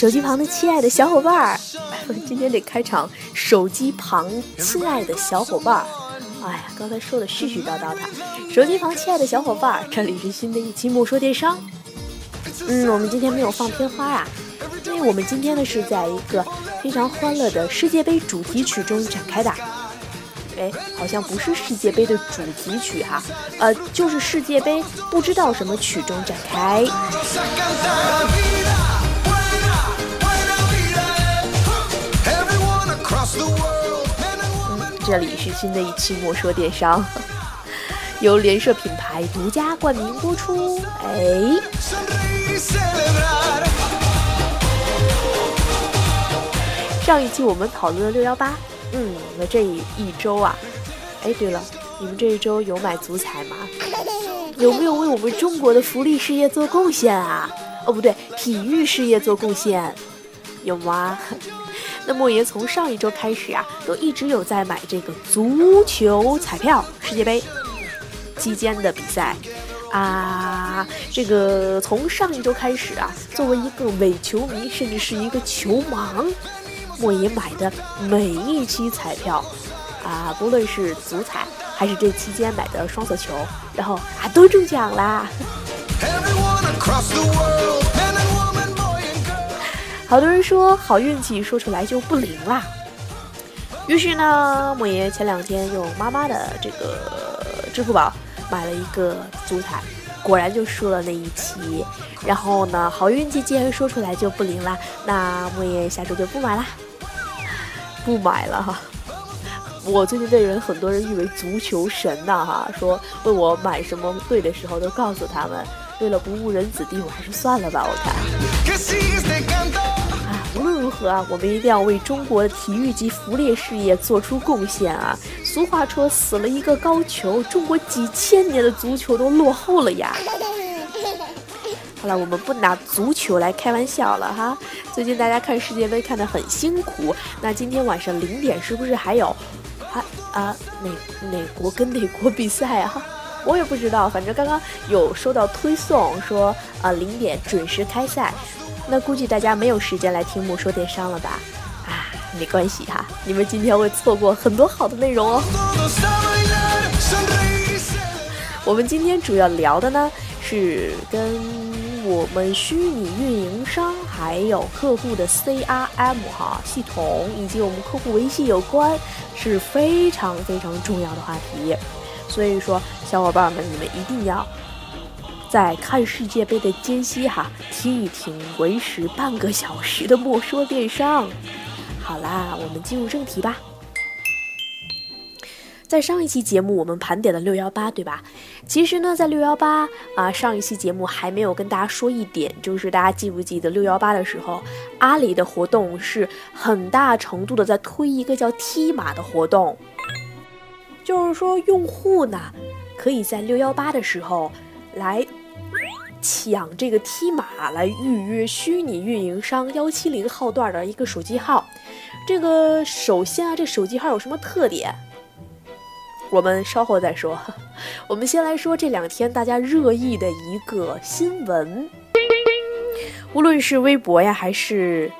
手机旁的亲爱的小伙伴儿，今天得开场。手机旁亲爱的小伙伴儿，哎呀，刚才说的絮絮叨叨的。手机旁亲爱的小伙伴儿，这里是新的一期莫说电商。嗯，我们今天没有放片花啊，因为我们今天呢是在一个非常欢乐的世界杯主题曲中展开的。哎，好像不是世界杯的主题曲哈，呃，就是世界杯不知道什么曲中展开。嗯，这里是新的一期莫说电商，由联社品牌独家冠名播出。哎，上一期我们讨论了六幺八。嗯，那这一周啊，哎，对了，你们这一周有买足彩吗？有没有为我们中国的福利事业做贡献啊？哦，不对，体育事业做贡献，有吗？那莫爷从上一周开始啊，都一直有在买这个足球彩票，世界杯期间的比赛啊。这个从上一周开始啊，作为一个伪球迷，甚至是一个球盲。莫爷买的每一期彩票，啊，不论是足彩还是这期间买的双色球，然后啊都中奖啦！好多人说好运气说出来就不灵啦，于是呢，莫爷前两天用妈妈的这个支付宝买了一个足彩，果然就输了那一期。然后呢，好运气既然说出来就不灵啦，那莫爷下周就不买啦。不买了哈，我最近被人很多人誉为足球神呐哈，说问我买什么队的时候都告诉他们，为了不误人子弟，我还是算了吧。我看，何啊，我们一定要为中国的体育及福利事业做出贡献啊。俗话说，死了一个高球，中国几千年的足球都落后了呀。好了，我们不拿足球来开玩笑了哈。最近大家看世界杯看得很辛苦，那今天晚上零点是不是还有，还啊哪哪国跟哪国比赛啊？我也不知道，反正刚刚有收到推送说啊零点准时开赛，那估计大家没有时间来听木说电商了吧？啊，没关系哈，你们今天会错过很多好的内容哦。我们今天主要聊的呢是跟。我们虚拟运营商还有客户的 CRM 哈系统，以及我们客户维系有关，是非常非常重要的话题。所以说，小伙伴们，你们一定要在看世界杯的间隙哈，听一听维持半个小时的莫说电商。好啦，我们进入正题吧。在上一期节目，我们盘点了六幺八，对吧？其实呢，在六幺八啊，上一期节目还没有跟大家说一点，就是大家记不记得六幺八的时候，阿里的活动是很大程度的在推一个叫踢码的活动，就是说用户呢可以在六幺八的时候来抢这个 T 码，来预约虚拟运营商幺七零号段的一个手机号。这个首先啊，这手机号有什么特点？我们稍后再说，我们先来说这两天大家热议的一个新闻。无论是微博呀，还是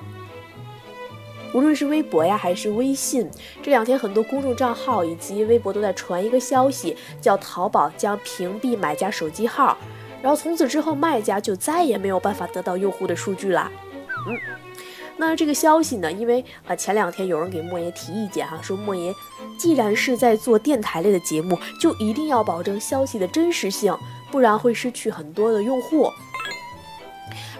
无论是微博呀，还是微信，这两天很多公众账号以及微博都在传一个消息，叫淘宝将屏蔽买家手机号，然后从此之后卖家就再也没有办法得到用户的数据啦。嗯。那这个消息呢？因为啊，前两天有人给莫爷提意见哈，说莫爷既然是在做电台类的节目，就一定要保证消息的真实性，不然会失去很多的用户。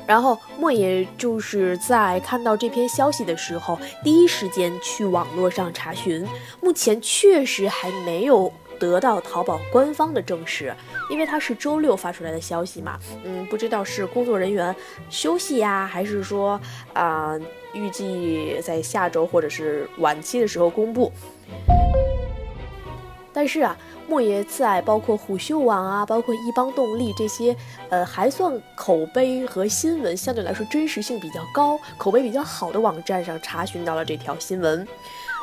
然后莫爷就是在看到这篇消息的时候，第一时间去网络上查询，目前确实还没有。得到淘宝官方的证实，因为它是周六发出来的消息嘛，嗯，不知道是工作人员休息呀，还是说啊，预计在下周或者是晚期的时候公布。但是啊，莫爷在包括虎嗅网啊，包括一邦动力这些，呃，还算口碑和新闻相对来说真实性比较高、口碑比较好的网站上查询到了这条新闻。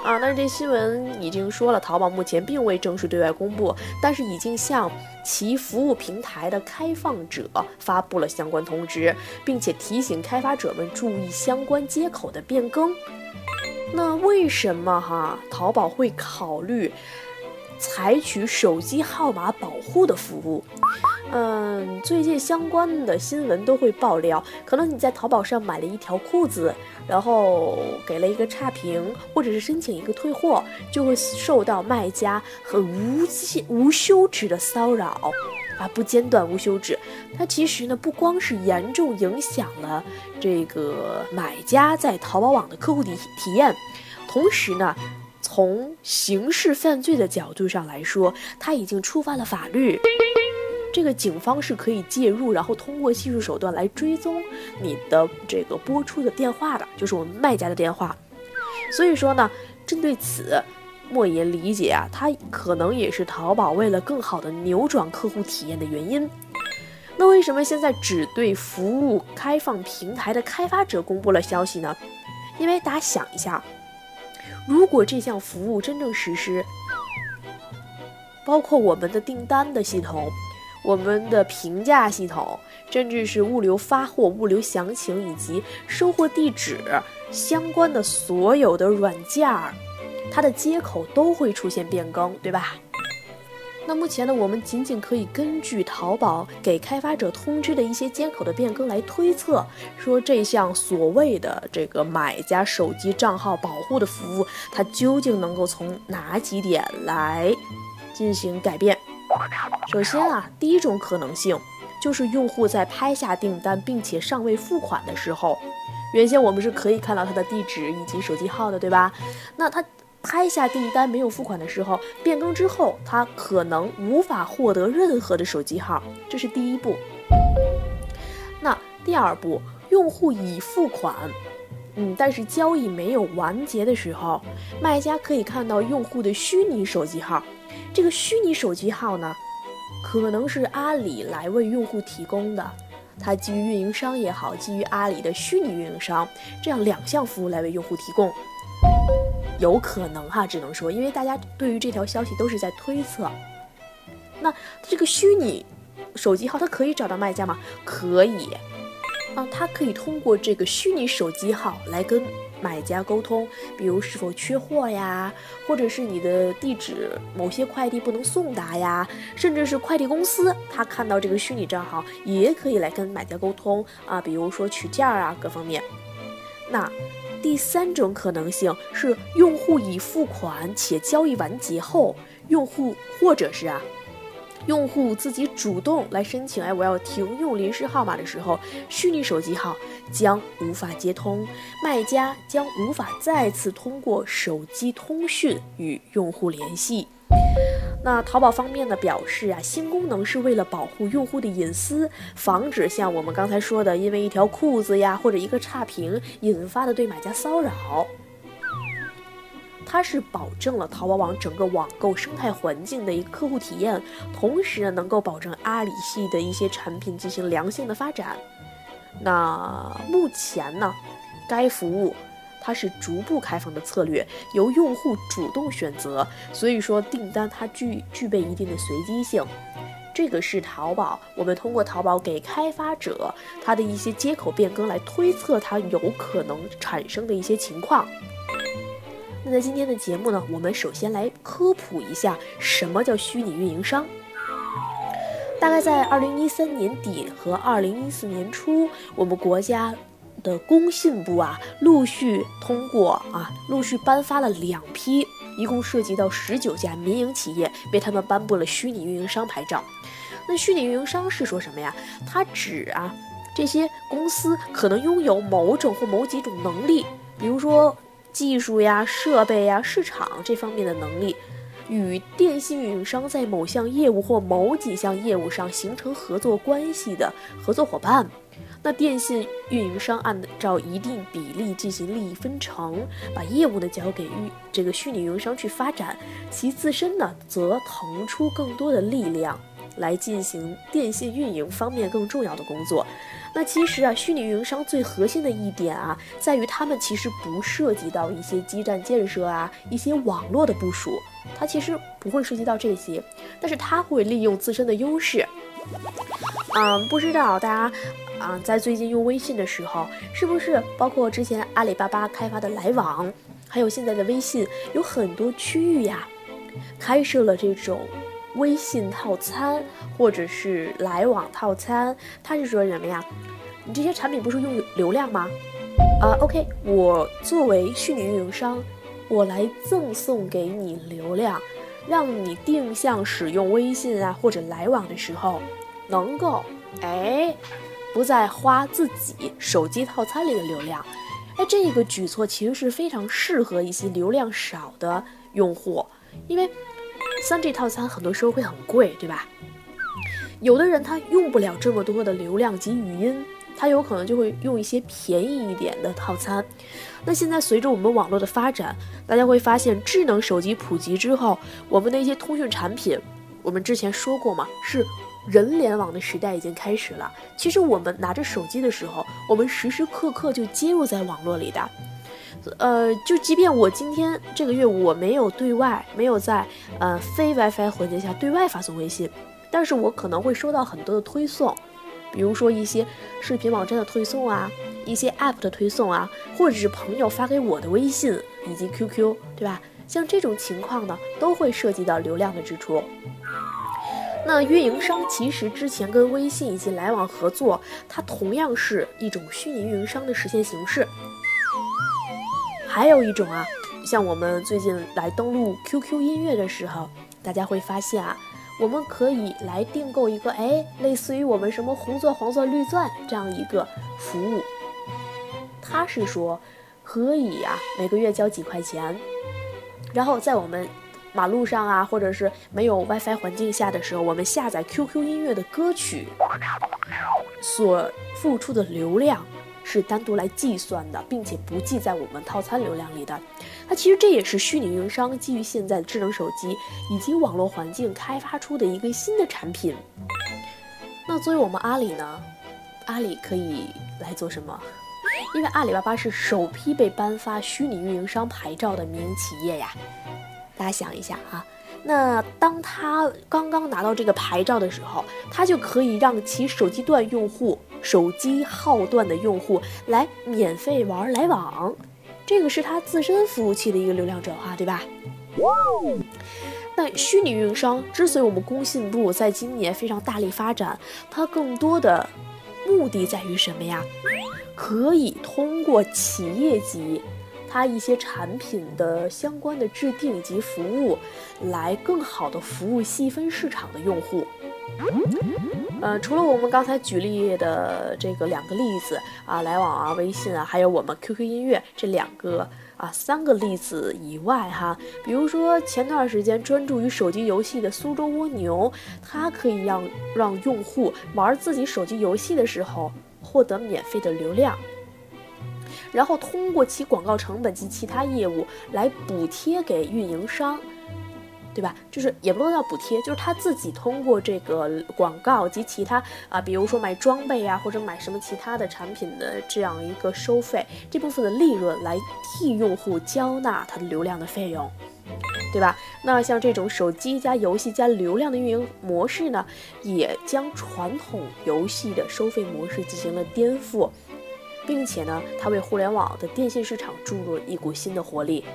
啊，但是这新闻已经说了，淘宝目前并未正式对外公布，但是已经向其服务平台的开放者发布了相关通知，并且提醒开发者们注意相关接口的变更。那为什么哈淘宝会考虑采取手机号码保护的服务？嗯，最近相关的新闻都会爆料，可能你在淘宝上买了一条裤子，然后给了一个差评，或者是申请一个退货，就会受到卖家很无限无休止的骚扰，啊，不间断无休止。它其实呢，不光是严重影响了这个买家在淘宝网的客户体体验，同时呢，从刑事犯罪的角度上来说，它已经触犯了法律。这个警方是可以介入，然后通过技术手段来追踪你的这个播出的电话的，就是我们卖家的电话。所以说呢，针对此，莫言理解啊，它可能也是淘宝为了更好的扭转客户体验的原因。那为什么现在只对服务开放平台的开发者公布了消息呢？因为大家想一下，如果这项服务真正实施，包括我们的订单的系统。我们的评价系统，甚至是物流发货、物流详情以及收货地址相关的所有的软件儿，它的接口都会出现变更，对吧？那目前呢，我们仅仅可以根据淘宝给开发者通知的一些接口的变更来推测，说这项所谓的这个买家手机账号保护的服务，它究竟能够从哪几点来进行改变？首先啊，第一种可能性就是用户在拍下订单并且尚未付款的时候，原先我们是可以看到他的地址以及手机号的，对吧？那他拍下订单没有付款的时候，变更之后，他可能无法获得任何的手机号，这是第一步。那第二步，用户已付款，嗯，但是交易没有完结的时候，卖家可以看到用户的虚拟手机号。这个虚拟手机号呢，可能是阿里来为用户提供的，它基于运营商也好，基于阿里的虚拟运营商这样两项服务来为用户提供，有可能哈，只能说，因为大家对于这条消息都是在推测。那这个虚拟手机号它可以找到卖家吗？可以，啊，它可以通过这个虚拟手机号来跟。买家沟通，比如是否缺货呀，或者是你的地址某些快递不能送达呀，甚至是快递公司他看到这个虚拟账号也可以来跟买家沟通啊，比如说取件啊各方面。那第三种可能性是用户已付款且交易完结后，用户或者是啊。用户自己主动来申请，哎，我要停用临时号码的时候，虚拟手机号将无法接通，卖家将无法再次通过手机通讯与用户联系。那淘宝方面呢表示啊，新功能是为了保护用户的隐私，防止像我们刚才说的，因为一条裤子呀或者一个差评引发的对买家骚扰。它是保证了淘宝网整个网购生态环境的一个客户体验，同时呢，能够保证阿里系的一些产品进行良性的发展。那目前呢，该服务它是逐步开放的策略，由用户主动选择，所以说订单它具具备一定的随机性。这个是淘宝，我们通过淘宝给开发者他的一些接口变更来推测它有可能产生的一些情况。那在今天的节目呢，我们首先来科普一下什么叫虚拟运营商。大概在二零一三年底和二零一四年初，我们国家的工信部啊，陆续通过啊，陆续颁发了两批，一共涉及到十九家民营企业，为他们颁布了虚拟运营商牌照。那虚拟运营商是说什么呀？它指啊，这些公司可能拥有某种或某几种能力，比如说。技术呀、设备呀、市场这方面的能力，与电信运营商在某项业务或某几项业务上形成合作关系的合作伙伴，那电信运营商按照一定比例进行利益分成，把业务呢交给这个虚拟运营商去发展，其自身呢则腾出更多的力量来进行电信运营方面更重要的工作。那其实啊，虚拟运营商最核心的一点啊，在于他们其实不涉及到一些基站建设啊，一些网络的部署，它其实不会涉及到这些，但是它会利用自身的优势。嗯，不知道大家啊，在最近用微信的时候，是不是包括之前阿里巴巴开发的来往，还有现在的微信，有很多区域呀，开设了这种微信套餐或者是来往套餐，它是说什么呀？你这些产品不是用流量吗？啊，OK，我作为虚拟运营商，我来赠送给你流量，让你定向使用微信啊或者来往的时候，能够哎不再花自己手机套餐里的流量。哎，这个举措其实是非常适合一些流量少的用户，因为三 G 套餐很多时候会很贵，对吧？有的人他用不了这么多的流量及语音。它有可能就会用一些便宜一点的套餐。那现在随着我们网络的发展，大家会发现智能手机普及之后，我们的一些通讯产品，我们之前说过嘛，是人联网的时代已经开始了。其实我们拿着手机的时候，我们时时刻刻就接入在网络里的。呃，就即便我今天这个月我没有对外，没有在呃非 WiFi 环境下对外发送微信，但是我可能会收到很多的推送。比如说一些视频网站的推送啊，一些 App 的推送啊，或者是朋友发给我的微信以及 QQ，对吧？像这种情况呢，都会涉及到流量的支出。那运营商其实之前跟微信以及来往合作，它同样是一种虚拟运营商的实现形式。还有一种啊，像我们最近来登录 QQ 音乐的时候，大家会发现啊。我们可以来订购一个，哎，类似于我们什么红钻、黄钻、绿钻这样一个服务。他是说，可以呀，每个月交几块钱，然后在我们马路上啊，或者是没有 WiFi 环境下的时候，我们下载 QQ 音乐的歌曲，所付出的流量。是单独来计算的，并且不计在我们套餐流量里的。那其实这也是虚拟运营商基于现在的智能手机以及网络环境开发出的一个新的产品。那作为我们阿里呢，阿里可以来做什么？因为阿里巴巴是首批被颁发虚拟运营商牌照的民营企业呀。大家想一下啊，那当他刚刚拿到这个牌照的时候，他就可以让其手机端用户。手机号段的用户来免费玩来往，这个是他自身服务器的一个流量转化，对吧？那虚拟运营商之所以我们工信部在今年非常大力发展，它更多的目的在于什么呀？可以通过企业级它一些产品的相关的制定以及服务，来更好的服务细分市场的用户。呃，除了我们刚才举例的这个两个例子啊，来往啊、微信啊，还有我们 QQ 音乐这两个啊三个例子以外哈，比如说前段时间专注于手机游戏的苏州蜗牛，它可以让让用户玩自己手机游戏的时候获得免费的流量，然后通过其广告成本及其他业务来补贴给运营商。对吧？就是也不能叫补贴，就是他自己通过这个广告及其他啊，比如说买装备啊，或者买什么其他的产品的这样一个收费，这部分的利润来替用户交纳它的流量的费用，对吧？那像这种手机加游戏加流量的运营模式呢，也将传统游戏的收费模式进行了颠覆，并且呢，它为互联网的电信市场注入了一股新的活力。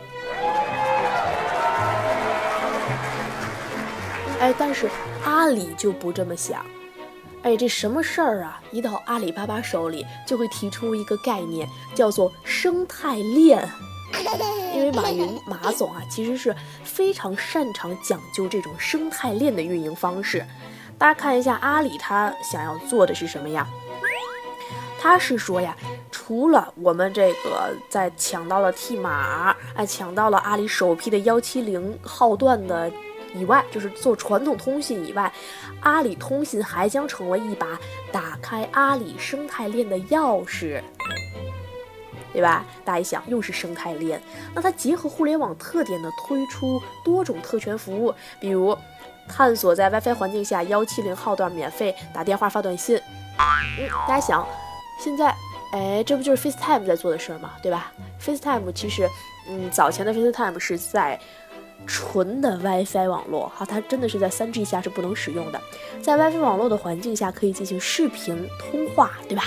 哎，但是阿里就不这么想。哎，这什么事儿啊？一到阿里巴巴手里，就会提出一个概念，叫做生态链。因为马云马总啊，其实是非常擅长讲究这种生态链的运营方式。大家看一下阿里，他想要做的是什么呀？他是说呀，除了我们这个在抢到了 T 码，哎，抢到了阿里首批的幺七零号段的。以外，就是做传统通信以外，阿里通信还将成为一把打开阿里生态链的钥匙。对吧？大家一想，又是生态链，那它结合互联网特点呢，推出多种特权服务，比如探索在 WiFi 环境下幺七零号段免费打电话发短信。嗯，大家想，现在，哎，这不就是 FaceTime 在做的事儿吗？对吧？FaceTime 其实，嗯，早前的 FaceTime 是在纯的 WiFi 网络，哈，它真的是在 3G 下是不能使用的，在 WiFi 网络的环境下可以进行视频通话，对吧？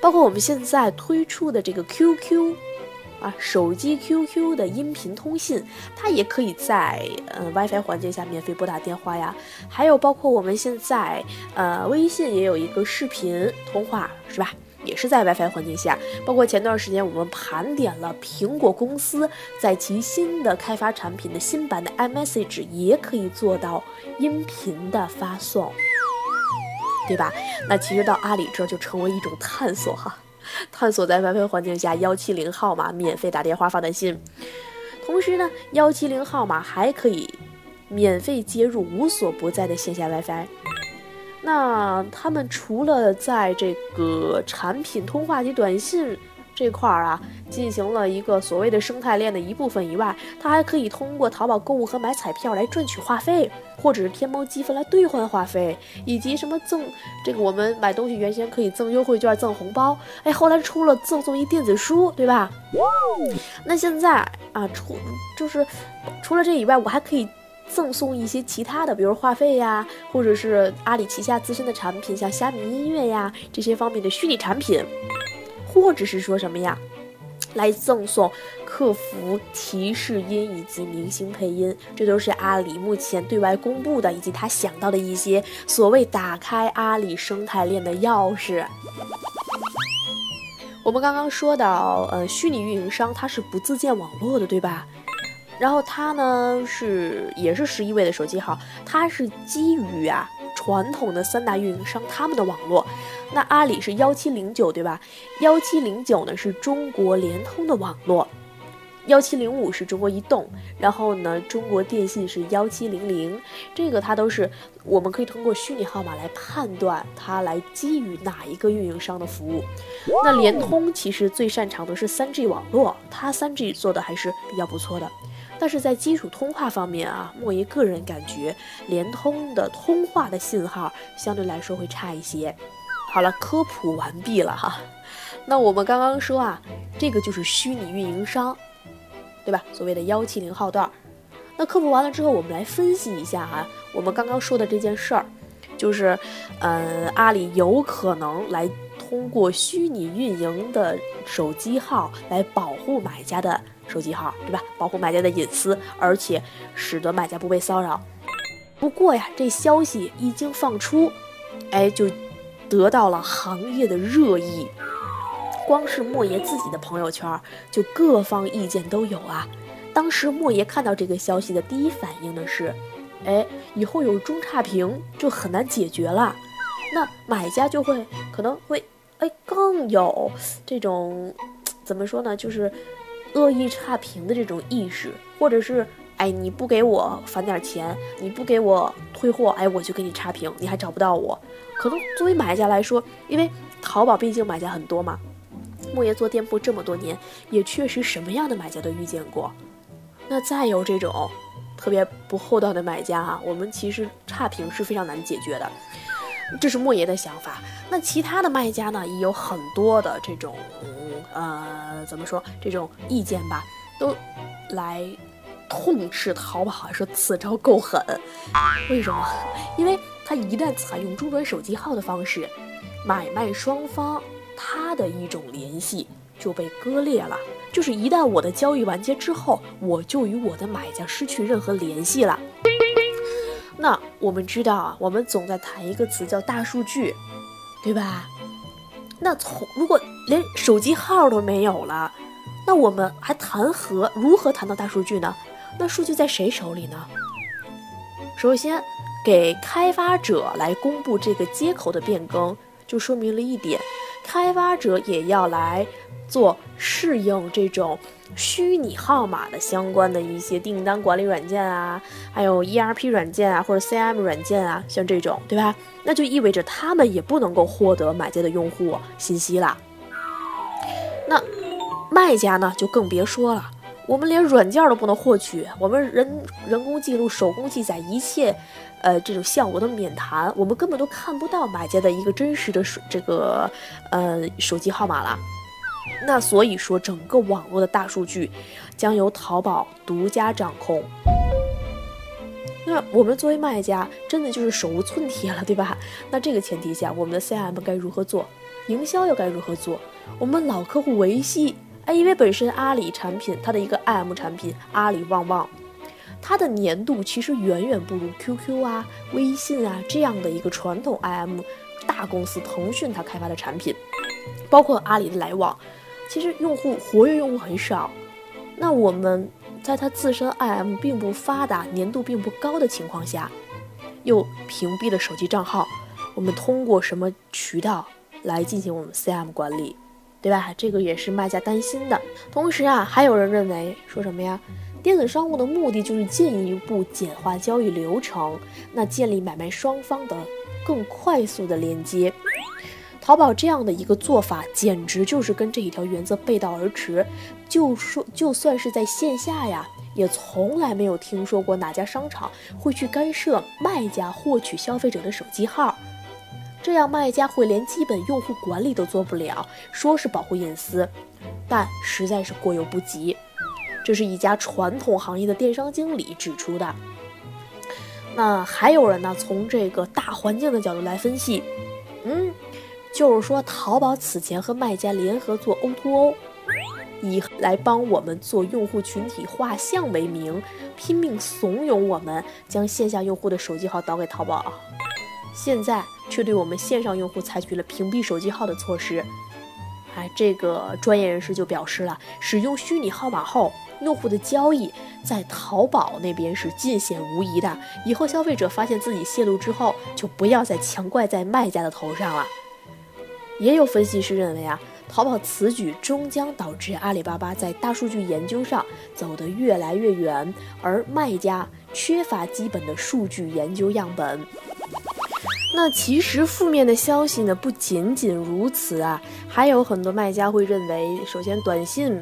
包括我们现在推出的这个 QQ，啊，手机 QQ 的音频通信，它也可以在呃 WiFi 环境下免费拨打电话呀。还有包括我们现在呃微信也有一个视频通话，是吧？也是在 WiFi 环境下。包括前段时间我们盘点了苹果公司在其新的开发产品的新版的 iMessage 也可以做到音频的发送。对吧？那其实到阿里这就成为一种探索哈，探索在 WiFi 环境下幺七零号码免费打电话发短信，同时呢，幺七零号码还可以免费接入无所不在的线下 WiFi。那他们除了在这个产品通话及短信。这块儿啊，进行了一个所谓的生态链的一部分以外，它还可以通过淘宝购物和买彩票来赚取话费，或者是天猫积分来兑换话费，以及什么赠这个我们买东西原先可以赠优惠券、赠红包，哎，后来出了赠送一电子书，对吧？那现在啊，除就是除了这以外，我还可以赠送一些其他的，比如话费呀，或者是阿里旗下自身的产品，像虾米音乐呀这些方面的虚拟产品。或者是说什么呀，来赠送客服提示音以及明星配音，这都是阿里目前对外公布的，以及他想到的一些所谓打开阿里生态链的钥匙。我们刚刚说到，呃，虚拟运营商它是不自建网络的，对吧？然后它呢是也是十一位的手机号，它是基于啊。传统的三大运营商他们的网络，那阿里是幺七零九对吧？幺七零九呢是中国联通的网络，幺七零五是中国移动，然后呢中国电信是幺七零零，这个它都是我们可以通过虚拟号码来判断它来基于哪一个运营商的服务。那联通其实最擅长的是三 G 网络，它三 G 做的还是比较不错的。但是在基础通话方面啊，莫爷个人感觉联通的通话的信号相对来说会差一些。好了，科普完毕了哈。那我们刚刚说啊，这个就是虚拟运营商，对吧？所谓的幺七零号段。那科普完了之后，我们来分析一下哈，我们刚刚说的这件事儿，就是，嗯，阿里有可能来通过虚拟运营的手机号来保护买家的。手机号对吧？保护买家的隐私，而且使得买家不被骚扰。不过呀，这消息一经放出，哎，就得到了行业的热议。光是莫爷自己的朋友圈，就各方意见都有啊。当时莫爷看到这个消息的第一反应呢是，哎，以后有中差评就很难解决了。那买家就会可能会哎更有这种怎么说呢？就是。恶意差评的这种意识，或者是哎你不给我返点钱，你不给我退货，哎我就给你差评，你还找不到我。可能作为买家来说，因为淘宝毕竟买家很多嘛，莫爷做店铺这么多年，也确实什么样的买家都遇见过。那再有这种特别不厚道的买家哈，我们其实差评是非常难解决的。这是莫爷的想法。那其他的卖家呢，也有很多的这种。呃，怎么说这种意见吧，都来痛斥淘宝，说此招够狠。为什么？因为他一旦采用中转手机号的方式，买卖双方他的一种联系就被割裂了。就是一旦我的交易完结之后，我就与我的买家失去任何联系了。那我们知道啊，我们总在谈一个词叫大数据，对吧？那从如果连手机号都没有了，那我们还谈何如何谈到大数据呢？那数据在谁手里呢？首先，给开发者来公布这个接口的变更，就说明了一点，开发者也要来做适应这种虚拟号码的相关的一些订单管理软件啊，还有 ERP 软件啊，或者 CM 软件啊，像这种，对吧？那就意味着他们也不能够获得买家的用户信息了。那卖家呢就更别说了，我们连软件都不能获取，我们人人工记录、手工记载一切，呃，这种项目都免谈，我们根本都看不到买家的一个真实的手这个呃手机号码了。那所以说，整个网络的大数据将由淘宝独家掌控。那我们作为卖家，真的就是手无寸铁了，对吧？那这个前提下，我们的 CM 该如何做？营销又该如何做？我们老客户维系，哎，因为本身阿里产品它的一个 IM 产品阿里旺旺，它的粘度其实远远不如 QQ 啊、微信啊这样的一个传统 IM 大公司腾讯它开发的产品，包括阿里的来往，其实用户活跃用户很少。那我们。在它自身 IM 并不发达、粘度并不高的情况下，又屏蔽了手机账号，我们通过什么渠道来进行我们 CM 管理，对吧？这个也是卖家担心的。同时啊，还有人认为说什么呀？电子商务的目的就是进一步简化交易流程，那建立买卖双方的更快速的连接。淘宝这样的一个做法，简直就是跟这一条原则背道而驰。就说就算是在线下呀，也从来没有听说过哪家商场会去干涉卖家获取消费者的手机号，这样卖家会连基本用户管理都做不了，说是保护隐私，但实在是过犹不及。这是一家传统行业的电商经理指出的。那还有人呢，从这个大环境的角度来分析，就是说，淘宝此前和卖家联合做 O2O，以来帮我们做用户群体画像为名，拼命怂恿我们将线下用户的手机号导给淘宝，现在却对我们线上用户采取了屏蔽手机号的措施。哎，这个专业人士就表示了，使用虚拟号码后，用户的交易在淘宝那边是尽显无疑的。以后消费者发现自己泄露之后，就不要再强怪在卖家的头上了。也有分析师认为啊，淘宝此举终将导致阿里巴巴在大数据研究上走得越来越远，而卖家缺乏基本的数据研究样本。那其实负面的消息呢，不仅仅如此啊，还有很多卖家会认为，首先短信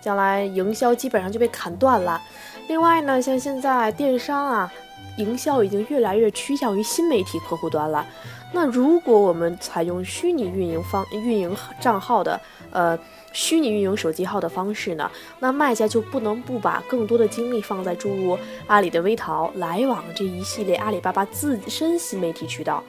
将来营销基本上就被砍断了。另外呢，像现在电商啊，营销已经越来越趋向于新媒体客户端了。那如果我们采用虚拟运营方运营账号的，呃，虚拟运营手机号的方式呢，那卖家就不能不把更多的精力放在注入阿里的微淘、来往这一系列阿里巴巴自身新媒体渠道。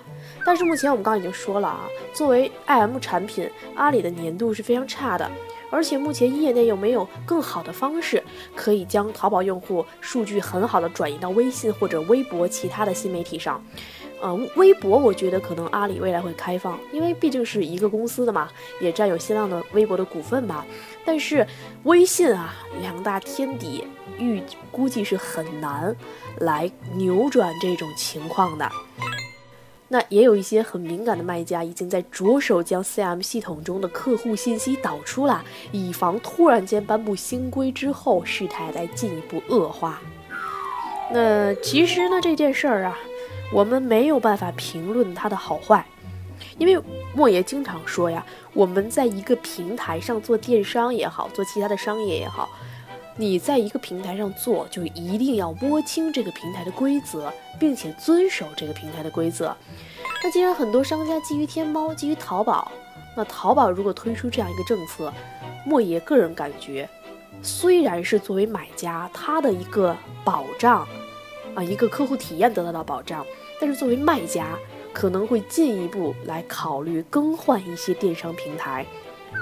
但是目前我们刚刚已经说了啊，作为 IM 产品，阿里的粘度是非常差的，而且目前业内又没有更好的方式可以将淘宝用户数据很好的转移到微信或者微博其他的新媒体上。呃，微博我觉得可能阿里未来会开放，因为毕竟是一个公司的嘛，也占有新浪的微博的股份吧。但是微信啊，两大天敌，预估计是很难来扭转这种情况的。那也有一些很敏感的卖家已经在着手将 CM 系统中的客户信息导出了，以防突然间颁布新规之后事态再进一步恶化。那其实呢，这件事儿啊。我们没有办法评论它的好坏，因为莫爷经常说呀，我们在一个平台上做电商也好，做其他的商业也好，你在一个平台上做，就一定要摸清这个平台的规则，并且遵守这个平台的规则。那既然很多商家基于天猫、基于淘宝，那淘宝如果推出这样一个政策，莫爷个人感觉，虽然是作为买家，他的一个保障啊，一个客户体验得到的保障。但是作为卖家，可能会进一步来考虑更换一些电商平台，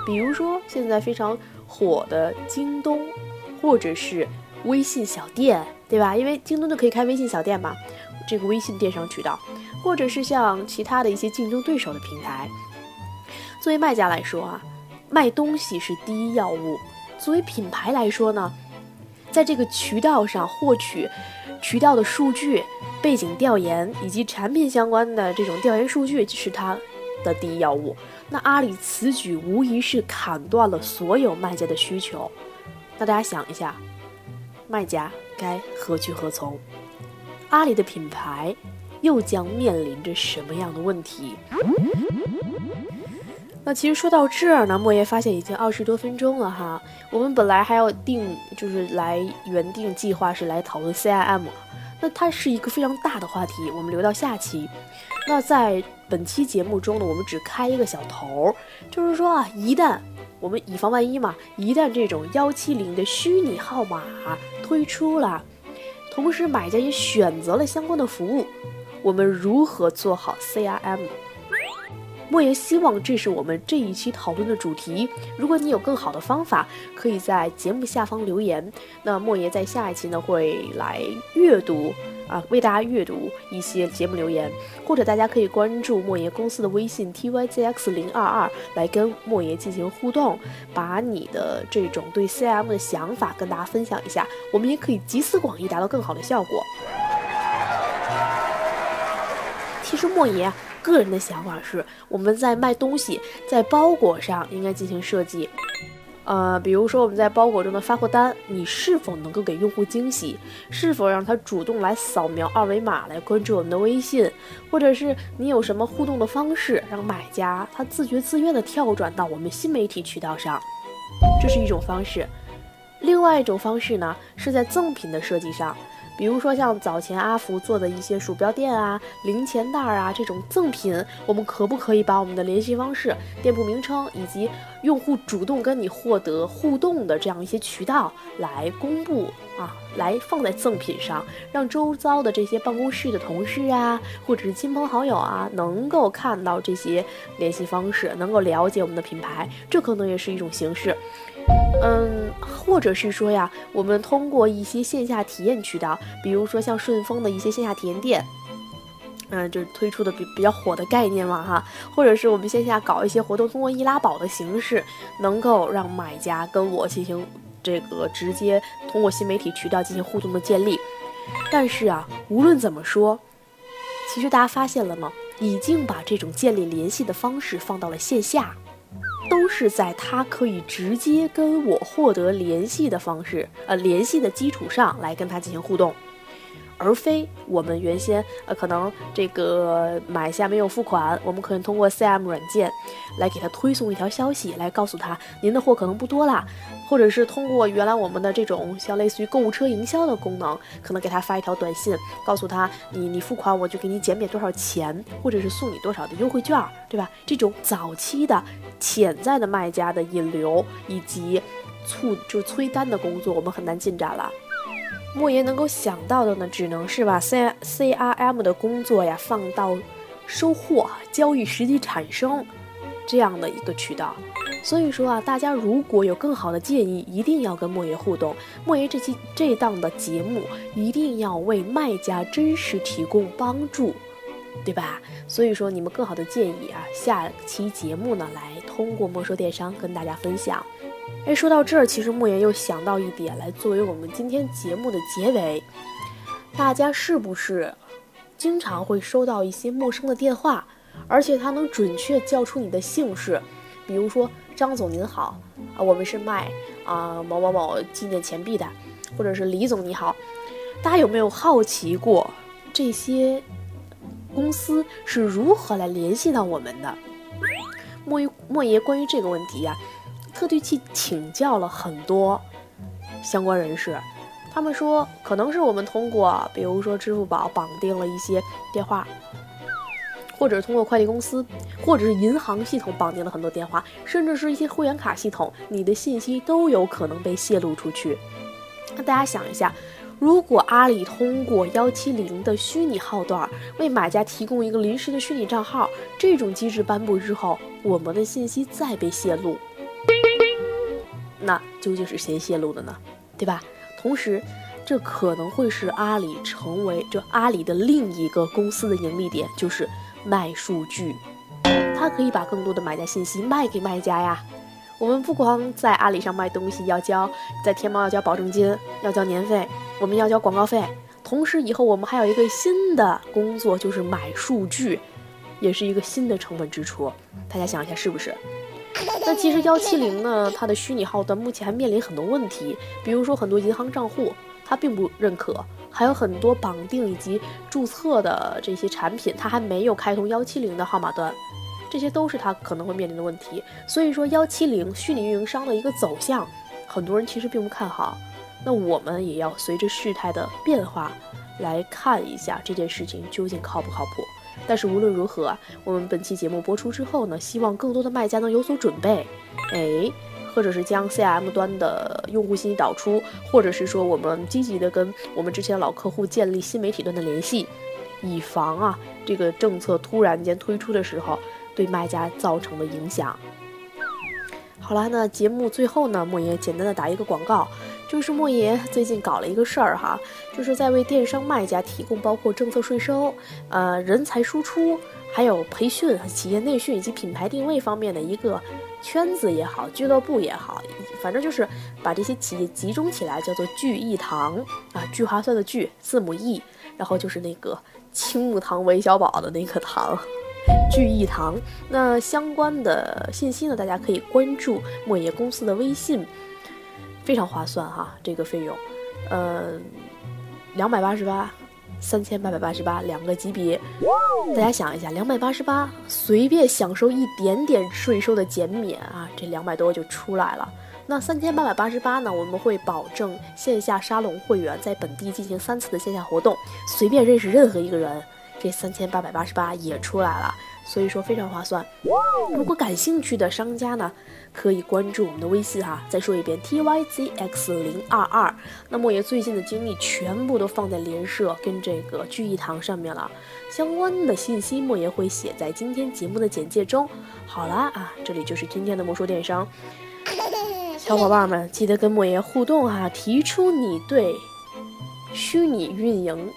比如说现在非常火的京东，或者是微信小店，对吧？因为京东就可以开微信小店嘛，这个微信电商渠道，或者是像其他的一些竞争对手的平台。作为卖家来说啊，卖东西是第一要务；作为品牌来说呢，在这个渠道上获取渠道的数据。背景调研以及产品相关的这种调研数据是它的第一要务。那阿里此举无疑是砍断了所有卖家的需求。那大家想一下，卖家该何去何从？阿里的品牌又将面临着什么样的问题？那其实说到这儿呢，莫言发现已经二十多分钟了哈。我们本来还要定，就是来原定计划是来讨论 CIM，那它是一个非常大的话题，我们留到下期。那在本期节目中呢，我们只开一个小头，就是说啊，一旦我们以防万一嘛，一旦这种幺七零的虚拟号码推出了，同时买家也选择了相关的服务，我们如何做好 CRM？莫言希望这是我们这一期讨论的主题。如果你有更好的方法，可以在节目下方留言。那莫言在下一期呢会来阅读啊，为大家阅读一些节目留言，或者大家可以关注莫言公司的微信 t y z x 零二二来跟莫言进行互动，把你的这种对 C M 的想法跟大家分享一下。我们也可以集思广益，达到更好的效果。其实莫言。个人的想法是，我们在卖东西，在包裹上应该进行设计。呃，比如说我们在包裹中的发货单，你是否能够给用户惊喜？是否让他主动来扫描二维码来关注我们的微信？或者是你有什么互动的方式，让买家他自觉自愿的跳转到我们新媒体渠道上？这是一种方式。另外一种方式呢，是在赠品的设计上。比如说像早前阿福做的一些鼠标垫啊、零钱袋啊这种赠品，我们可不可以把我们的联系方式、店铺名称以及用户主动跟你获得互动的这样一些渠道来公布啊，来放在赠品上，让周遭的这些办公室的同事啊，或者是亲朋好友啊，能够看到这些联系方式，能够了解我们的品牌，这可能也是一种形式。嗯，或者是说呀，我们通过一些线下体验渠道，比如说像顺丰的一些线下体验店，嗯，就是推出的比比较火的概念嘛哈，或者是我们线下搞一些活动，通过易拉宝的形式，能够让买家跟我进行这个直接通过新媒体渠道进行互动的建立。但是啊，无论怎么说，其实大家发现了吗？已经把这种建立联系的方式放到了线下。都是在他可以直接跟我获得联系的方式，呃，联系的基础上来跟他进行互动。而非我们原先呃可能这个买下没有付款，我们可以通过 CM 软件来给他推送一条消息，来告诉他您的货可能不多啦，或者是通过原来我们的这种像类似于购物车营销的功能，可能给他发一条短信，告诉他你你付款我就给你减免多少钱，或者是送你多少的优惠券，对吧？这种早期的潜在的卖家的引流以及促就催单的工作，我们很难进展了。莫言能够想到的呢，只能是把 C C R M 的工作呀放到收货、交易实际产生这样的一个渠道。所以说啊，大家如果有更好的建议，一定要跟莫言互动。莫言这期这档的节目一定要为卖家真实提供帮助，对吧？所以说你们更好的建议啊，下期节目呢来通过莫说电商跟大家分享。哎，说到这儿，其实莫言又想到一点来作为我们今天节目的结尾。大家是不是经常会收到一些陌生的电话，而且他能准确叫出你的姓氏？比如说张总您好啊，我们是卖啊某某某纪念钱币的，或者是李总你好。大家有没有好奇过这些公司是如何来联系到我们的？莫莫爷关于这个问题呀。特地去请教了很多相关人士，他们说可能是我们通过，比如说支付宝绑定了一些电话，或者通过快递公司，或者是银行系统绑定了很多电话，甚至是一些会员卡系统，你的信息都有可能被泄露出去。那大家想一下，如果阿里通过幺七零的虚拟号段为买家提供一个临时的虚拟账号，这种机制颁布之后，我们的信息再被泄露。那究竟是谁泄露的呢？对吧？同时，这可能会是阿里成为这阿里的另一个公司的盈利点，就是卖数据。它可以把更多的买家信息卖给卖家呀。我们不光在阿里上卖东西要交，在天猫要交保证金，要交年费，我们要交广告费。同时，以后我们还有一个新的工作，就是买数据，也是一个新的成本支出。大家想一下，是不是？那其实幺七零呢，它的虚拟号端目前还面临很多问题，比如说很多银行账户它并不认可，还有很多绑定以及注册的这些产品，它还没有开通幺七零的号码端。这些都是它可能会面临的问题。所以说，幺七零虚拟运营商的一个走向，很多人其实并不看好。那我们也要随着事态的变化来看一下这件事情究竟靠不靠谱。但是无论如何，我们本期节目播出之后呢，希望更多的卖家能有所准备，哎，或者是将 CM 端的用户信息导出，或者是说我们积极的跟我们之前老客户建立新媒体端的联系，以防啊这个政策突然间推出的时候对卖家造成的影响。好了，那节目最后呢，莫爷简单的打一个广告。就是莫爷最近搞了一个事儿哈，就是在为电商卖家提供包括政策税收、呃人才输出、还有培训、企业内训以及品牌定位方面的一个圈子也好、俱乐部也好，反正就是把这些企业集中起来，叫做聚义堂啊，聚划算的聚，字母 E，然后就是那个青木堂韦小宝的那个堂，聚义堂。那相关的信息呢，大家可以关注莫爷公司的微信。非常划算哈，这个费用，呃，两百八十八，三千八百八十八两个级别，大家想一下，两百八十八随便享受一点点税收的减免啊，这两百多就出来了。那三千八百八十八呢，我们会保证线下沙龙会员在本地进行三次的线下活动，随便认识任何一个人，这三千八百八十八也出来了。所以说非常划算。如果感兴趣的商家呢，可以关注我们的微信哈。再说一遍，T Y Z X 零二二。那莫爷最近的精力全部都放在联社跟这个聚义堂上面了。相关的信息莫爷会写在今天节目的简介中。好了啊，这里就是今天的魔术电商。小伙伴们记得跟莫爷互动哈，提出你对虚拟运营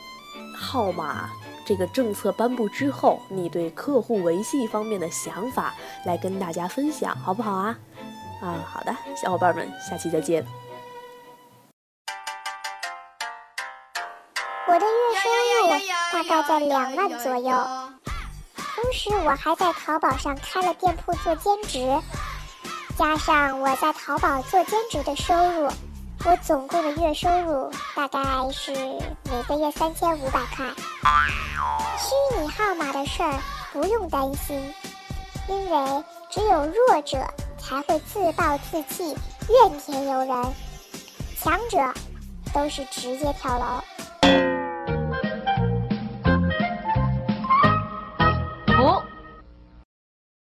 号码。这个政策颁布之后，你对客户维系方面的想法来跟大家分享，好不好啊？啊，好的，小伙伴们，下期再见。我的月收入大概在两万左右，同时我还在淘宝上开了店铺做兼职，加上我在淘宝做兼职的收入。我总共的月收入大概是每个月三千五百块。虚拟号码的事儿不用担心，因为只有弱者才会自暴自弃、怨天尤人，强者都是直接跳楼。